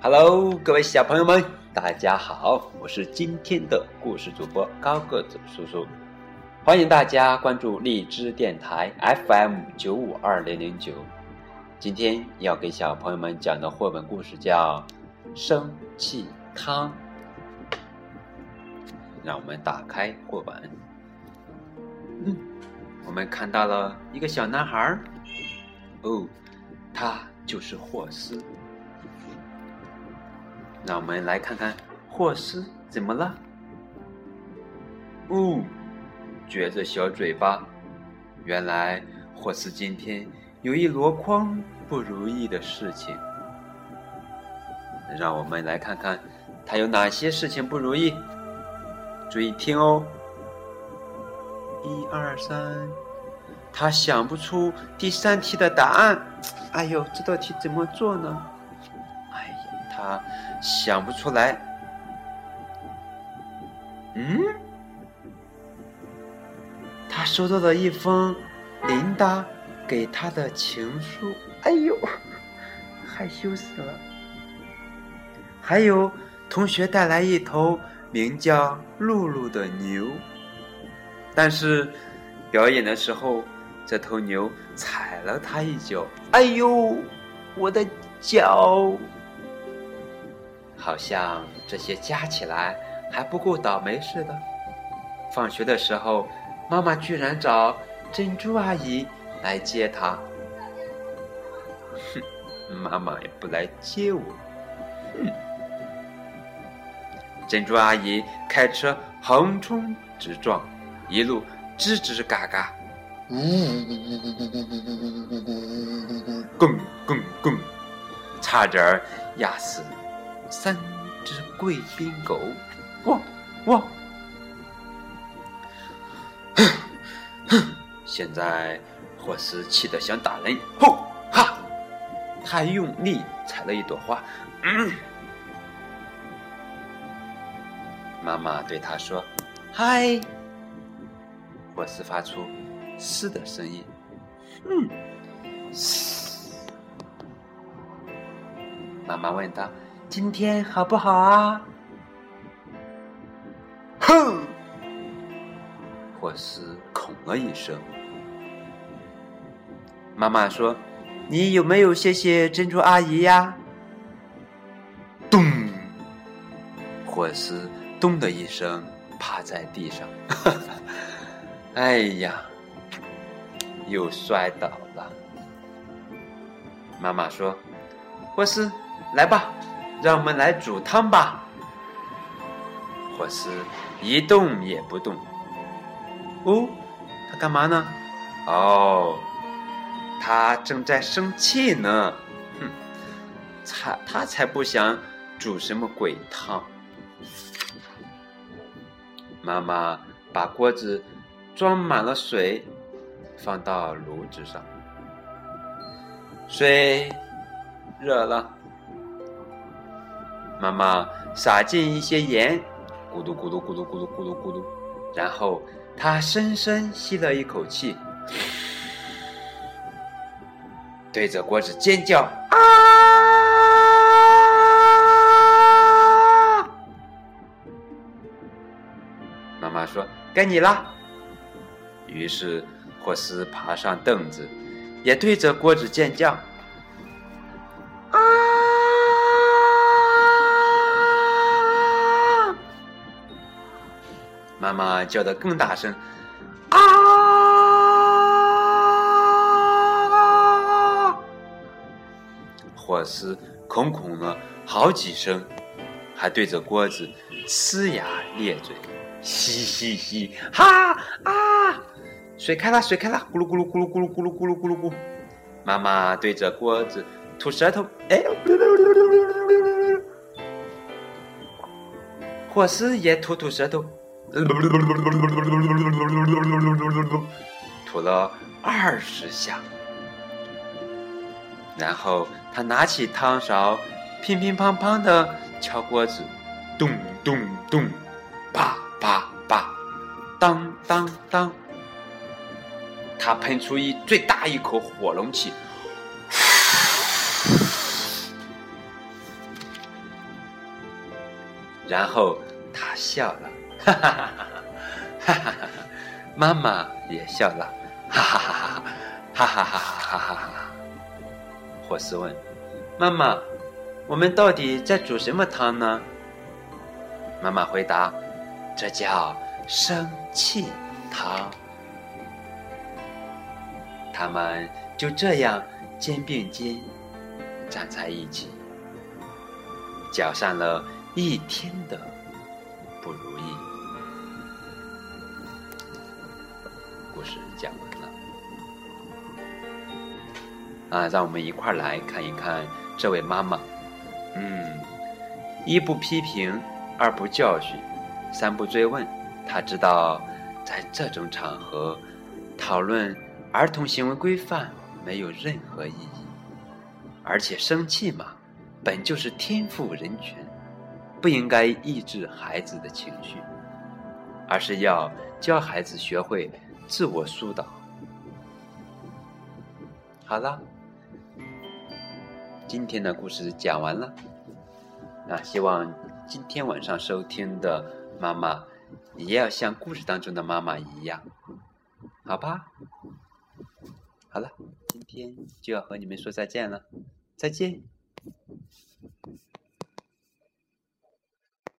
Hello，各位小朋友们，大家好！我是今天的故事主播高个子叔叔，欢迎大家关注荔枝电台 FM 九五二零零九。今天要给小朋友们讲的绘本故事叫《生气汤》。让我们打开绘本。嗯，我们看到了一个小男孩。哦，他就是霍斯。让我们来看看霍斯怎么了？哦，撅着小嘴巴。原来霍斯今天有一箩筐不如意的事情。让我们来看看他有哪些事情不如意。注意听哦。一二三，他想不出第三题的答案。哎呦，这道题怎么做呢？他。想不出来。嗯，他收到了一封琳达给他的情书。哎呦，害羞死了。还有同学带来一头名叫露露的牛，但是表演的时候，这头牛踩了他一脚。哎呦，我的脚！好像这些加起来还不够倒霉似的。放学的时候，妈妈居然找珍珠阿姨来接她。哼，妈妈也不来接我。哼，珍珠阿姨开车横冲直撞，一路吱吱嘎嘎，呜呜呜呜呜呜呜呜呜呜呜呜，咣咣咣，差点儿压死。三只贵宾狗，汪汪！哼哼！现在霍斯气得想打人，吼哈！他用力踩了一朵花，嗯。妈妈对他说：“嗨！”霍斯发出“嘶”的声音，嗯，嘶。妈妈问他。今天好不好啊？哼！霍斯恐了一声。妈妈说：“你有没有谢谢珍珠阿姨呀？”咚！霍斯咚的一声趴在地上。哎呀，又摔倒了。妈妈说：“霍斯，来吧。”让我们来煮汤吧。霍斯一动也不动。哦，他干嘛呢？哦，他正在生气呢。哼，他他才不想煮什么鬼汤。妈妈把锅子装满了水，放到炉子上。水热了。妈妈撒进一些盐，咕嘟咕嘟咕嘟咕嘟咕嘟咕嘟，然后她深深吸了一口气，对着锅子尖叫：“啊！”妈妈说：“该你了。”于是霍斯爬上凳子，也对着锅子尖叫。妈妈叫得更大声，啊！霍斯空空了好几声，还对着锅子呲牙咧嘴，嘻嘻嘻，哈啊！水开了，水开了，咕噜咕噜咕噜咕噜咕噜咕噜咕噜咕。妈妈对着锅子吐舌头，哎，霍斯也吐吐舌头。吐了二十下，然后他拿起汤勺，乒乒乓乓的敲锅子，咚咚咚，啪啪啪，当当当。他喷出一最大一口火龙气，然后他笑了，哈哈哈哈哈哈！妈妈也笑了，哈哈哈哈哈哈哈哈哈哈！霍斯问：“妈妈，我们到底在煮什么汤呢？”妈妈回答：“这叫生气汤。”他们就这样肩并肩站在一起，搅上了一天的不如意。故事讲完了，啊，让我们一块儿来看一看这位妈妈。嗯，一不批评，二不教训，三不追问。他知道，在这种场合讨论儿童行为规范没有任何意义，而且生气嘛，本就是天赋人权，不应该抑制孩子的情绪，而是要教孩子学会。自我疏导。好了，今天的故事讲完了。那希望今天晚上收听的妈妈也要像故事当中的妈妈一样，好吧？好了，今天就要和你们说再见了，再见。